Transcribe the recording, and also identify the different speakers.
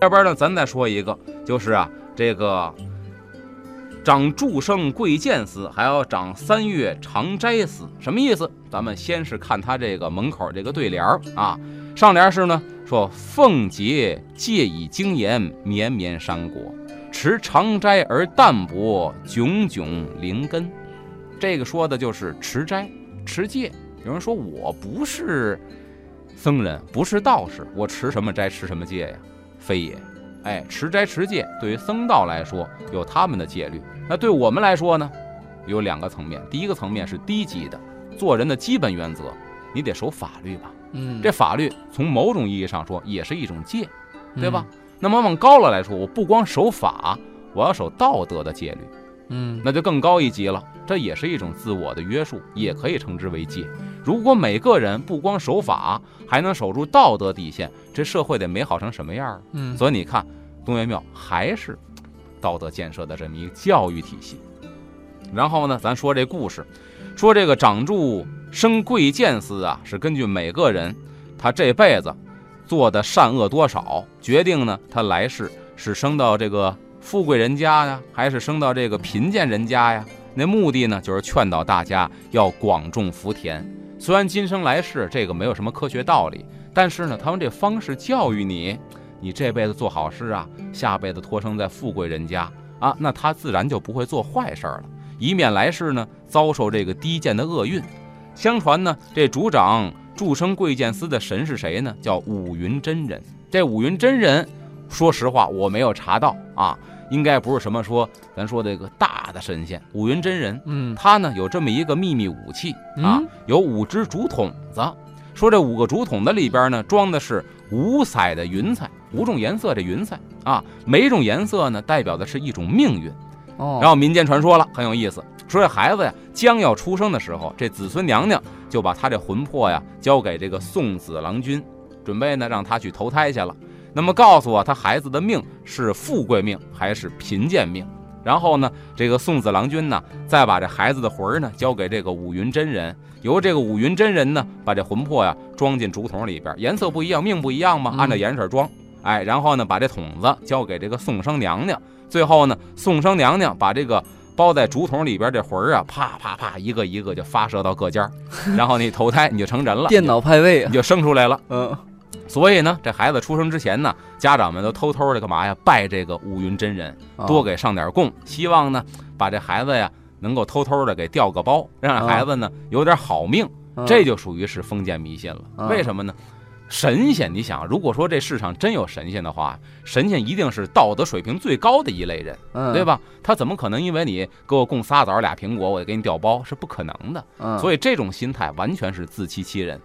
Speaker 1: 这边呢，咱再说一个，就是啊，这个长祝生贵贱司，还要长三月长斋司，什么意思？咱们先是看他这个门口这个对联儿啊，上联是呢说凤节借以精严，绵绵山果，持长斋而淡泊，炯炯灵根。这个说的就是持斋持戒。有人说我不是僧人，不是道士，我持什么斋，持什么戒呀？非也，哎，持斋持戒对于僧道来说有他们的戒律，那对我们来说呢，有两个层面。第一个层面是低级的，做人的基本原则，你得守法律吧？
Speaker 2: 嗯，
Speaker 1: 这法律从某种意义上说也是一种戒，对吧？那么往高了来说，我不光守法，我要守道德的戒律，
Speaker 2: 嗯，
Speaker 1: 那就更高一级了。这也是一种自我的约束，也可以称之为戒。如果每个人不光守法，还能守住道德底线，这社会得美好成什么样？
Speaker 2: 嗯，
Speaker 1: 所以你看，东岳庙还是道德建设的这么一个教育体系。然后呢，咱说这故事，说这个长柱升贵贱司啊，是根据每个人他这辈子做的善恶多少，决定呢他来世是升到这个富贵人家呀，还是升到这个贫贱人家呀？那目的呢，就是劝导大家要广种福田。虽然今生来世这个没有什么科学道理，但是呢，他们这方式教育你，你这辈子做好事啊，下辈子托生在富贵人家啊，那他自然就不会做坏事了，以免来世呢遭受这个低贱的厄运。相传呢，这主掌祝生贵贱司的神是谁呢？叫五云真人。这五云真人，说实话我没有查到啊。应该不是什么说，咱说这个大的神仙五云真人，
Speaker 2: 嗯，
Speaker 1: 他呢有这么一个秘密武器啊，有五只竹筒子。说这五个竹筒子里边呢装的是五彩的云彩，五种颜色的云彩啊，每种颜色呢代表的是一种命运。
Speaker 2: 哦，
Speaker 1: 然后民间传说了，很有意思，说这孩子呀将要出生的时候，这子孙娘娘就把他这魂魄呀交给这个送子郎君，准备呢让他去投胎去了。那么告诉我，他孩子的命是富贵命还是贫贱命？然后呢，这个送子郎君呢，再把这孩子的魂儿呢交给这个五云真人，由这个五云真人呢把这魂魄呀装进竹筒里边，颜色不一样，命不一样嘛，按照颜色装。哎，然后呢，把这筒子交给这个宋生娘娘，最后呢，宋生娘娘把这个包在竹筒里边这魂儿啊，啪啪啪一个一个就发射到各家，然后你投胎你就成人了，
Speaker 2: 电脑派位
Speaker 1: 你就生出来了，
Speaker 2: 嗯。
Speaker 1: 所以呢，这孩子出生之前呢，家长们都偷偷的干嘛呀？拜这个五云真人，多给上点供，希望呢，把这孩子呀能够偷偷的给调个包，让孩子呢有点好命。这就属于是封建迷信了。为什么呢？神仙，你想，如果说这世上真有神仙的话，神仙一定是道德水平最高的一类人，对吧？他怎么可能因为你给我供仨枣俩苹果，我就给你调包？是不可能的。所以这种心态完全是自欺欺人。